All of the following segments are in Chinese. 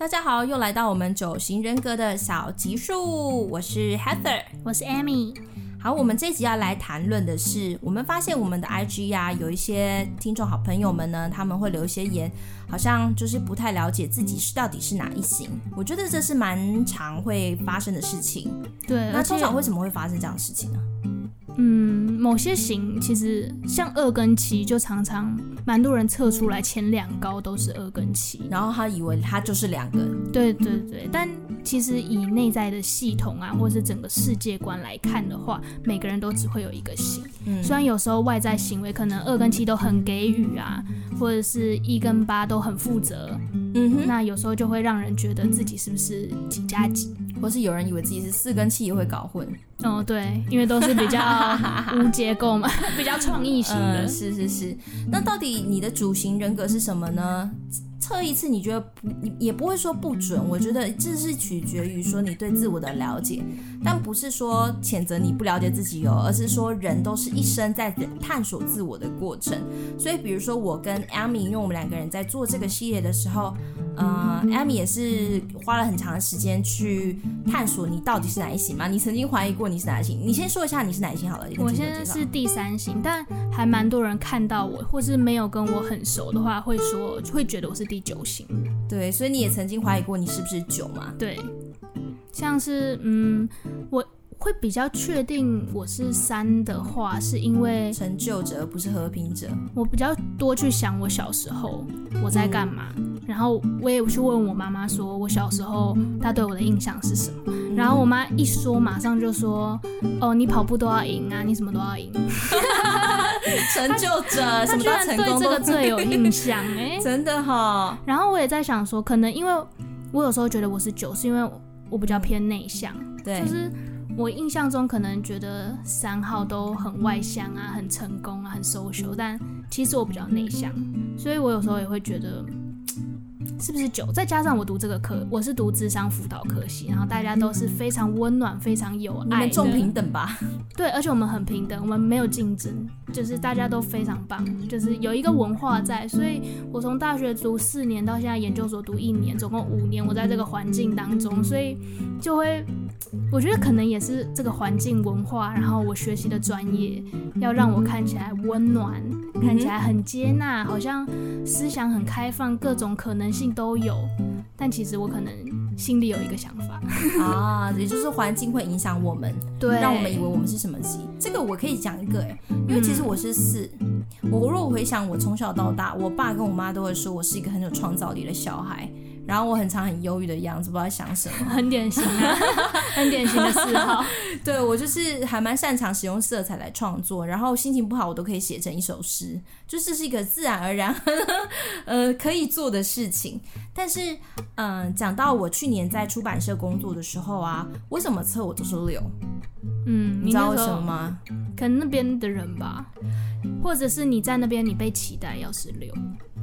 大家好，又来到我们九型人格的小集数，我是 Heather，我是 Amy。好，我们这集要来谈论的是，我们发现我们的 IG 呀、啊，有一些听众好朋友们呢，他们会留一些言，好像就是不太了解自己是到底是哪一型。我觉得这是蛮常会发生的事情。对，那通常为什么会发生这样的事情呢？嗯，某些型其实像二跟七，就常常蛮多人测出来前两高都是二跟七，然后他以为他就是两个。对对对，但其实以内在的系统啊，或是整个世界观来看的话，每个人都只会有一个型。嗯，虽然有时候外在行为可能二跟七都很给予啊，或者是一跟八都很负责。嗯哼，那有时候就会让人觉得自己是不是几加几，或是有人以为自己是四跟七也会搞混。哦，对，因为都是比较无 结构嘛，比较创意型的。嗯，是是是。那到底你的主型人格是什么呢？测一次你觉得不，你也不会说不准。我觉得这是取决于说你对自我的了解，但不是说谴责你不了解自己哦，而是说人都是一生在探索自我的过程。所以，比如说我跟 Amy，因为我们两个人在做这个系列的时候。呃，Amy 也是花了很长的时间去探索你到底是哪一型嘛？你曾经怀疑过你是哪一型？你先说一下你是哪一型好了。我现在是第三型，但还蛮多人看到我，或是没有跟我很熟的话，会说会觉得我是第九型。对，所以你也曾经怀疑过你是不是九嘛？对，像是嗯，我。会比较确定我是三的话，是因为成就者而不是和平者。我比较多去想我小时候我在干嘛，然后我也去问我妈妈，说我小时候她对我的印象是什么。然后我妈一说，马上就说：“哦，你跑步都要赢啊，你什么都要赢。” 成就者，她居然对这个最有印象哎，真的哈、哦。然后我也在想说，可能因为我有时候觉得我是九，是因为我比较偏内向，对，就是。我印象中可能觉得三号都很外向啊，很成功啊，很 social，但其实我比较内向，所以我有时候也会觉得。是不是九？再加上我读这个科，我是读智商辅导科系，然后大家都是非常温暖、非常有爱的。你们重平等吧？对，而且我们很平等，我们没有竞争，就是大家都非常棒，就是有一个文化在。所以我从大学读四年到现在研究所读一年，总共五年，我在这个环境当中，所以就会，我觉得可能也是这个环境文化，然后我学习的专业要让我看起来温暖，看起来很接纳，好像思想很开放，各种可能性都有，但其实我可能心里有一个想法啊，也就是环境会影响我们，对，让我们以为我们是什么级。这个我可以讲一个哎，因为其实我是四，我如果回想我从小到大，我爸跟我妈都会说我是一个很有创造力的小孩。然后我很常很忧郁的样子，不知道在想什么，很典型啊，很典型的嗜好。对，我就是还蛮擅长使用色彩来创作，然后心情不好我都可以写成一首诗，就这是一个自然而然呃可以做的事情。但是嗯、呃，讲到我去年在出版社工作的时候啊，我什么测我都是六？嗯，你知道为什么吗？可能那边的人吧，或者是你在那边你被期待要是六。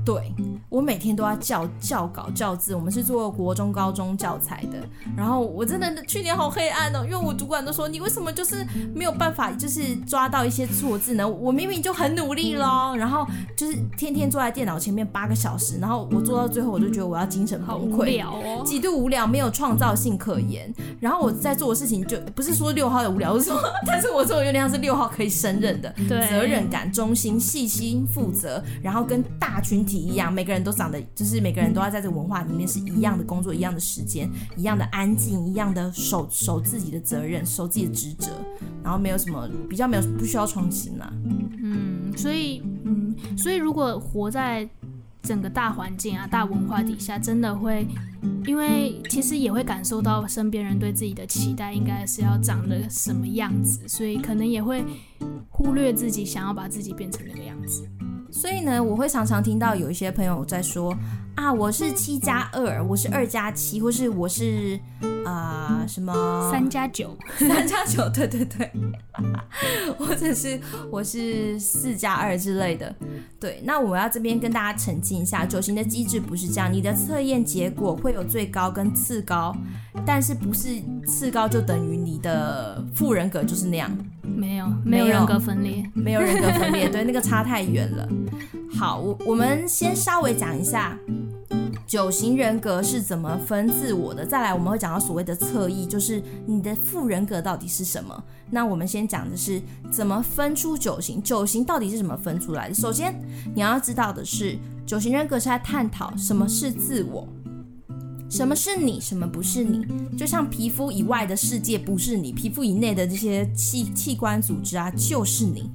对，我每天都要教教稿教字，我们是做国中高中教材的。然后我真的去年好黑暗哦，因为我主管都说，你为什么就是没有办法，就是抓到一些错字呢？我明明就很努力咯，然后就是天天坐在电脑前面八个小时，然后我做到最后我就觉得我要精神崩溃，无聊哦，极度无聊，没有创造性可言。然后我在做的事情就不是说六号的无聊，我说，但是我做的有点像是六号可以胜任的，对，责任感、忠心、细心、负责，然后跟大群体。一样，每个人都长得就是每个人都要在这个文化里面是一样的工作，一样的时间，一样的安静，一样的守守自己的责任，守自己的职责，然后没有什么比较，没有不需要创新啦。嗯，所以嗯，所以如果活在整个大环境啊、大文化底下，真的会，因为其实也会感受到身边人对自己的期待应该是要长得什么样子，所以可能也会忽略自己想要把自己变成那个样子。所以呢，我会常常听到有一些朋友在说啊，我是七加二，我是二加七，或是我是啊、呃、什么三加九，三加九，对对对，或者是我是四加二之类的。对，那我要这边跟大家澄清一下，九型的机制不是这样，你的测验结果会有最高跟次高，但是不是次高就等于你的副人格就是那样。没有，没有人格分裂，没有人格分裂，对，那个差太远了。好，我我们先稍微讲一下，九型人格是怎么分自我的？再来我们会讲到所谓的侧翼，就是你的副人格到底是什么？那我们先讲的是怎么分出九型，九型到底是怎么分出来的？首先你要知道的是，九型人格是在探讨什么是自我。什么是你？什么不是你？就像皮肤以外的世界不是你，皮肤以内的这些器器官组织啊，就是你。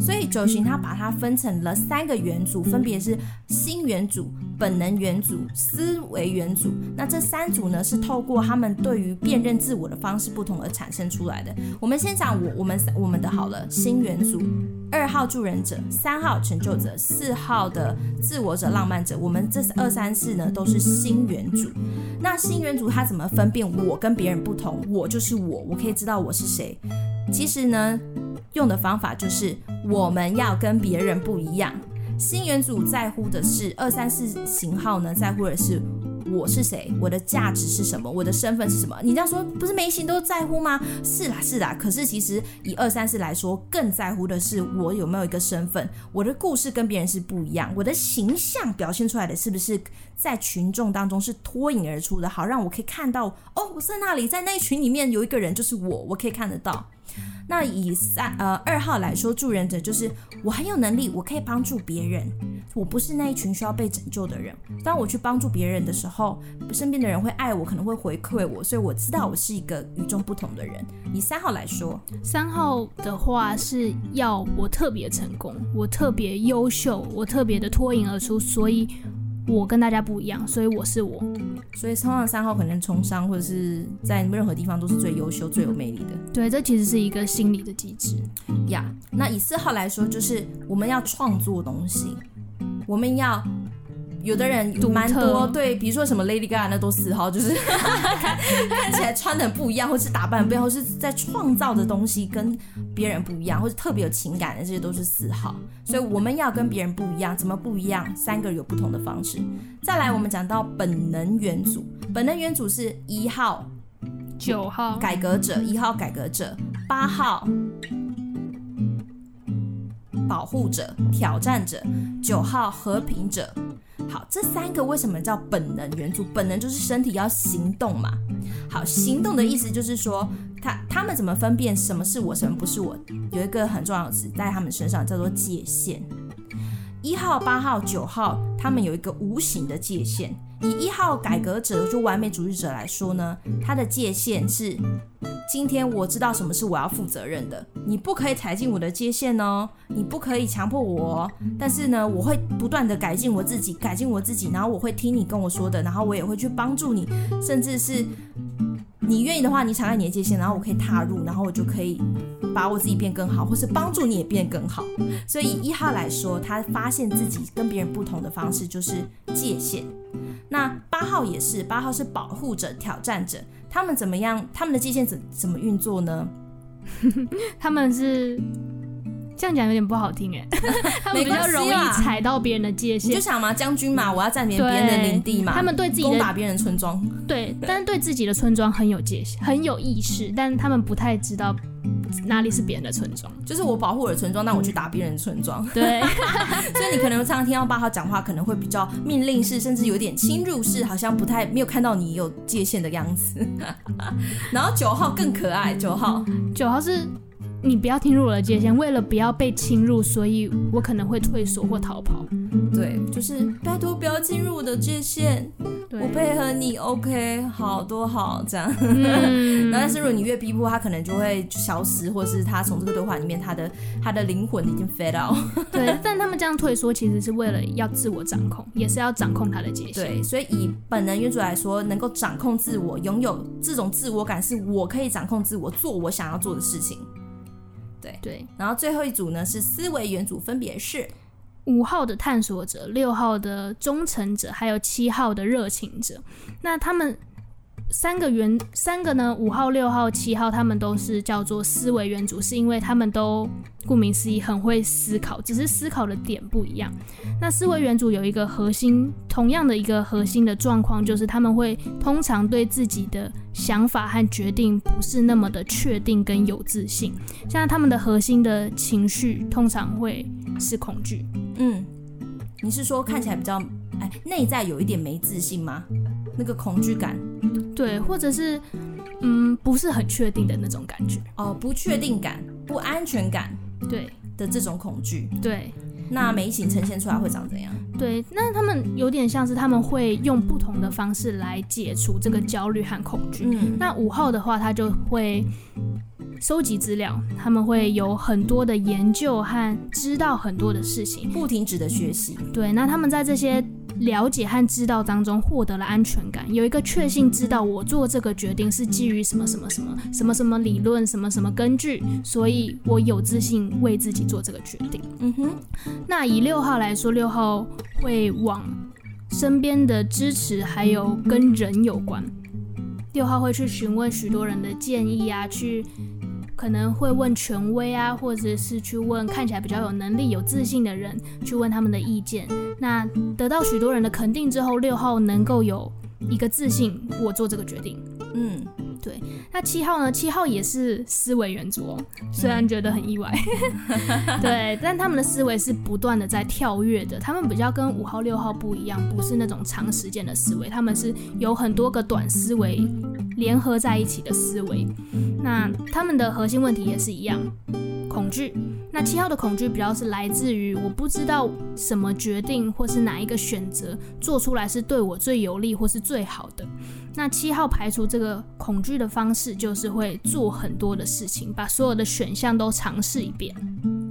所以九型它把它分成了三个元组，分别是心元组、本能元组、思维元组。那这三组呢，是透过他们对于辨认自我的方式不同而产生出来的。我们先讲我我们我们的好了，心元组，二号助人者，三号成就者，四号的自我者、浪漫者。我们这二三四呢，都是心元组。那心元组他怎么分辨我跟别人不同？我就是我，我可以知道我是谁。其实呢，用的方法就是我们要跟别人不一样。新元组在乎的是二三四型号呢，在乎的是。我是谁？我的价值是什么？我的身份是什么？你这样说不是每型都在乎吗？是啦，是啦。可是其实以二三四来说，更在乎的是我有没有一个身份，我的故事跟别人是不一样，我的形象表现出来的是不是在群众当中是脱颖而出的，好让我可以看到哦，我在那里，在那一群里面有一个人就是我，我可以看得到。那以三呃二号来说，助人者就是我很有能力，我可以帮助别人，我不是那一群需要被拯救的人。当我去帮助别人的时候，身边的人会爱我，可能会回馈我，所以我知道我是一个与众不同的人。以三号来说，三号的话是要我特别成功，我特别优秀，我特别的脱颖而出，所以。我跟大家不一样，所以我是我。所以通常三号可能从商或者是在任何地方都是最优秀、最有魅力的。对，这其实是一个心理的机制呀。Yeah, 那以四号来说，就是我们要创作东西，我们要。有的人蛮多，对，比如说什么 Lady Gaga 那都四号，就是看 看起来穿的不一样，或是打扮不一样，或是在创造的东西跟别人不一样，或者特别有情感的，这些都是四号。所以我们要跟别人不一样，怎么不一样？三个有不同的方式。再来，我们讲到本能元组，本能元组是一号、九号改革者，一号改革者，八号保护者、挑战者，九号和平者。好，这三个为什么叫本能元组？本能就是身体要行动嘛。好，行动的意思就是说，他他们怎么分辨什么是我，什么不是我？有一个很重要的词在他们身上叫做界限。一号、八号、九号，他们有一个无形的界限。以一号改革者，就完美主义者来说呢，他的界限是。今天我知道什么是我要负责任的，你不可以踩进我的界限哦，你不可以强迫我。但是呢，我会不断的改进我自己，改进我自己，然后我会听你跟我说的，然后我也会去帮助你，甚至是你愿意的话，你敞开你的界限，然后我可以踏入，然后我就可以把我自己变更好，或是帮助你也变更好。所以一号来说，他发现自己跟别人不同的方式就是界限。那八号也是，八号是保护者、挑战者。他们怎么样？他们的界限怎怎么运作呢？他们是这样讲有点不好听哎，他们比较容易踩到别人的界限。你就想嘛，将军嘛，我要占领别人的领地嘛，他们对自己攻打别人的村庄。对，但是对自己的村庄很有界限，很有意识，但他们不太知道。哪里是别人的村庄？就是我保护我的村庄，那我去打别人的村庄。对，所以你可能常常听到八号讲话，可能会比较命令式，甚至有点侵入式，好像不太没有看到你有界限的样子。然后九号更可爱，九号，九号是。你不要进入我的界限，为了不要被侵入，所以我可能会退缩或逃跑。对，就是拜托不要进入我的界限，我配合你，OK，好多好这样。嗯、但是如果你越逼迫他，可能就会消失，或是他从这个对话里面，他的他的灵魂已经 fade out。对，但他们这样退缩，其实是为了要自我掌控，也是要掌控他的界限。对，所以以本能原主来说，能够掌控自我，拥有这种自我感，是我可以掌控自我，做我想要做的事情。对对，然后最后一组呢是思维元组，分别是五号的探索者、六号的忠诚者，还有七号的热情者。那他们。三个原，三个呢，五号、六号、七号，他们都是叫做思维原主，是因为他们都顾名思义很会思考，只是思考的点不一样。那思维原主有一个核心，同样的一个核心的状况，就是他们会通常对自己的想法和决定不是那么的确定跟有自信，像他们的核心的情绪通常会是恐惧。嗯。你是说看起来比较哎内在有一点没自信吗？那个恐惧感，对，或者是嗯不是很确定的那种感觉哦，不确定感、不安全感，对的这种恐惧，对。那眉形呈现出来会长怎样？对，那他们有点像是他们会用不同的方式来解除这个焦虑和恐惧。嗯，那五号的话，他就会收集资料，他们会有很多的研究和知道很多的事情，不停止的学习。对，那他们在这些。了解和知道当中获得了安全感，有一个确信，知道我做这个决定是基于什么什么什么什么什么理论，什么什么根据，所以我有自信为自己做这个决定。嗯哼，那以六号来说，六号会往身边的支持还有跟人有关，六号会去询问许多人的建议啊，去。可能会问权威啊，或者是去问看起来比较有能力、有自信的人，去问他们的意见。那得到许多人的肯定之后，六号能够有一个自信，我做这个决定。嗯。对，那七号呢？七号也是思维元素哦，虽然觉得很意外，对，但他们的思维是不断的在跳跃的，他们比较跟五号、六号不一样，不是那种长时间的思维，他们是有很多个短思维联合在一起的思维。那他们的核心问题也是一样，恐惧。那七号的恐惧比较是来自于我不知道什么决定或是哪一个选择做出来是对我最有利或是最好的。那七号排除这个恐惧的方式，就是会做很多的事情，把所有的选项都尝试一遍，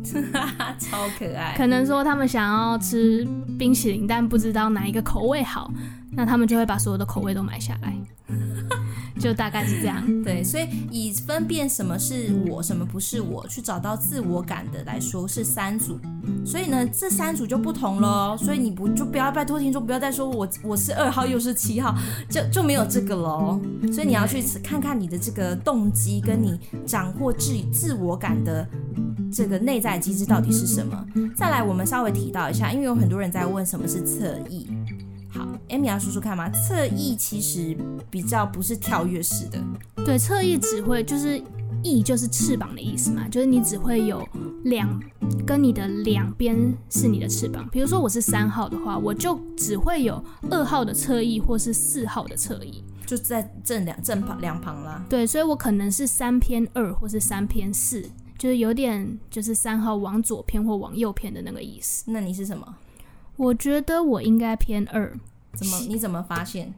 超可爱。可能说他们想要吃冰淇淋，但不知道哪一个口味好，那他们就会把所有的口味都买下来。就大概是这样，对，所以以分辨什么是我，什么不是我，去找到自我感的来说是三组，所以呢，这三组就不同了，所以你不就不要拜托听众不要再说我我是二号又是七号，就就没有这个喽，所以你要去看看你的这个动机跟你掌握自自我感的这个内在机制到底是什么。再来，我们稍微提到一下，因为有很多人在问什么是侧翼。好，Amy 要说说看嘛。侧翼其实比较不是跳跃式的，对，侧翼只会就是翼就是翅膀的意思嘛，就是你只会有两跟你的两边是你的翅膀。比如说我是三号的话，我就只会有二号的侧翼或是四号的侧翼，就在正两正旁两旁啦。对，所以我可能是三偏二或是三偏四，就是有点就是三号往左偏或往右偏的那个意思。那你是什么？我觉得我应该偏二，怎么？你怎么发现？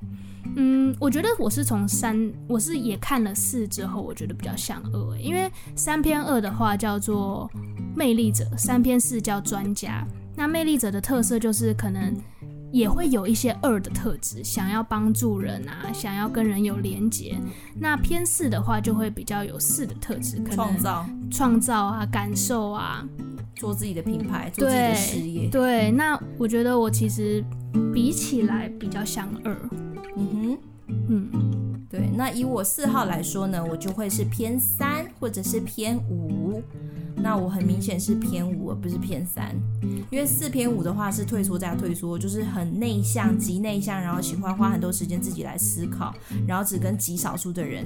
嗯，我觉得我是从三，我是也看了四之后，我觉得比较像二，因为三篇二的话叫做魅力者，三篇四叫专家。那魅力者的特色就是可能也会有一些二的特质，想要帮助人啊，想要跟人有连结。那偏四的话就会比较有四的特质，可能创造、创造啊，感受啊。做自己的品牌，做自己的事业。对，那我觉得我其实比起来比较像二。嗯哼，嗯，对。那以我四号来说呢，我就会是偏三或者是偏五。那我很明显是偏五，而不是偏三，因为四偏五的话是退缩加退缩，就是很内向，极内向，然后喜欢花很多时间自己来思考，然后只跟极少数的人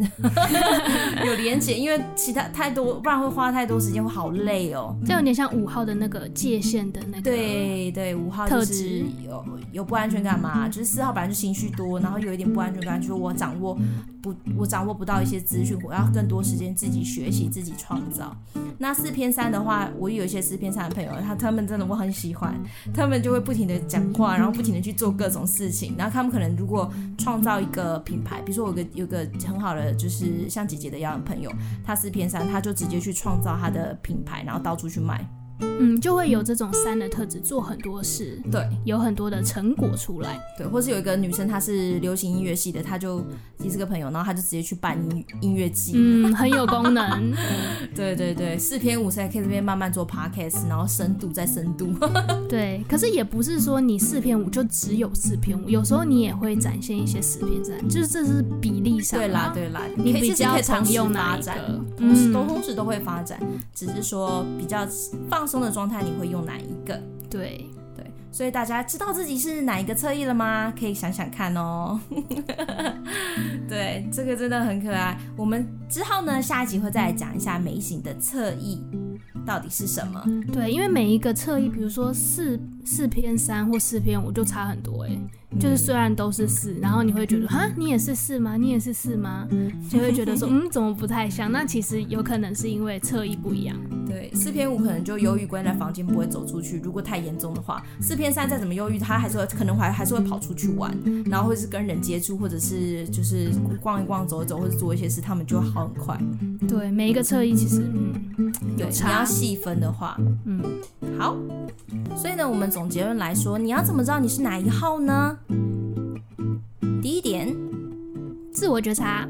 有连结，因为其他太多，不然会花太多时间，会好累哦。这有点像五号的那个界限的那个，对对，五号就是有有不安全感嘛，就是四号本来就情绪多，然后有一点不安全感，就是我掌握不，我掌握不到一些资讯，我要更多时间自己学习，自己创造。那四偏三的话，我有一些是偏三的朋友，他他们真的我很喜欢，他们就会不停的讲话，然后不停的去做各种事情，然后他们可能如果创造一个品牌，比如说我有个有个很好的就是像姐姐的一样的朋友，他是偏三，他就直接去创造他的品牌，然后到处去卖。嗯，就会有这种三的特质，做很多事，对，有很多的成果出来，对，或是有一个女生，她是流行音乐系的，她就也是个朋友，然后她就直接去办音音乐季，嗯，很有功能，对对对，四篇五才可以这边慢慢做 podcast，然后深度再深度，对，可是也不是说你四篇五就只有四篇五，有时候你也会展现一些四篇三，就是这是比例上，对啦对啦，你比较常用哪一个，嗯，都同时都会发展，只是说比较放。放松的状态，你会用哪一个？对对，所以大家知道自己是哪一个侧翼了吗？可以想想看哦。对，这个真的很可爱。我们之后呢，下一集会再来讲一下眉形的侧翼到底是什么。对，因为每一个侧翼，比如说四四偏三或四偏五就差很多哎、欸，就是虽然都是四，然后你会觉得哈，你也是四吗？你也是四吗？就会觉得说嗯，怎么不太像？那其实有可能是因为侧翼不一样。对，四偏五可能就忧郁关在房间不会走出去，如果太严重的话，四偏三再怎么忧郁，他还是会可能还还是会跑出去玩，然后或是跟人接触，或者是就是逛一逛、走一走，或者做一些事，他们就会好很快。对，每一个侧翼其实嗯有差，你要细分的话，嗯，好。所以呢，我们总结论来说，你要怎么知道你是哪一号呢？第一点，自我觉察。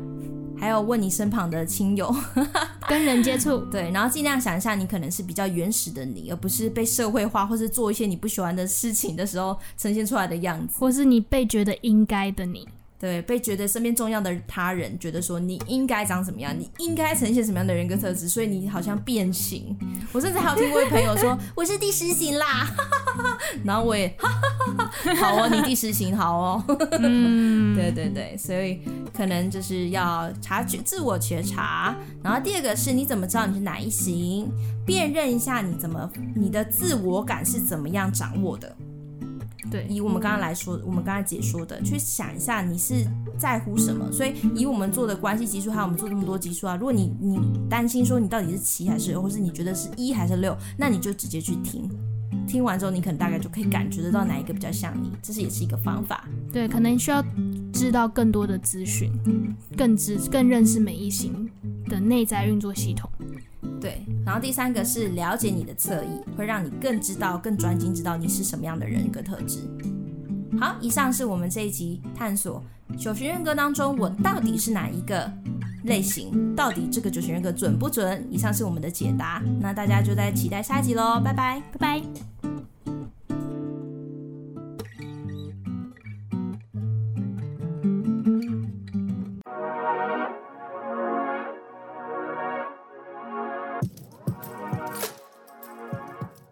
还有问你身旁的亲友，跟人接触，对，然后尽量想一下，你可能是比较原始的你，而不是被社会化或是做一些你不喜欢的事情的时候呈现出来的样子，或是你被觉得应该的你。对，被觉得身边重要的他人觉得说你应该长什么样，你应该呈现什么样的人格特质，所以你好像变形。我甚至还有听过一朋友说 我是第十型啦，然后我也 好哦，你第十型好哦。嗯，对对对，所以可能就是要察觉自我觉察。然后第二个是你怎么知道你是哪一型？辨认一下你怎么你的自我感是怎么样掌握的。对，以我们刚刚来说，我们刚刚解说的，去想一下你是在乎什么。所以以我们做的关系级数，还有我们做这么多级数啊，如果你你担心说你到底是七还是六，或是你觉得是一还是六，那你就直接去听，听完之后你可能大概就可以感觉得到哪一个比较像你，这是也是一个方法。对，可能需要知道更多的资讯，更知更认识每一型的内在运作系统。对，然后第三个是了解你的侧翼，会让你更知道、更专精，知道你是什么样的人格特质。好，以上是我们这一集探索九型人格当中，我到底是哪一个类型？到底这个九型人格准不准？以上是我们的解答，那大家就在期待下一集喽，拜拜，拜拜。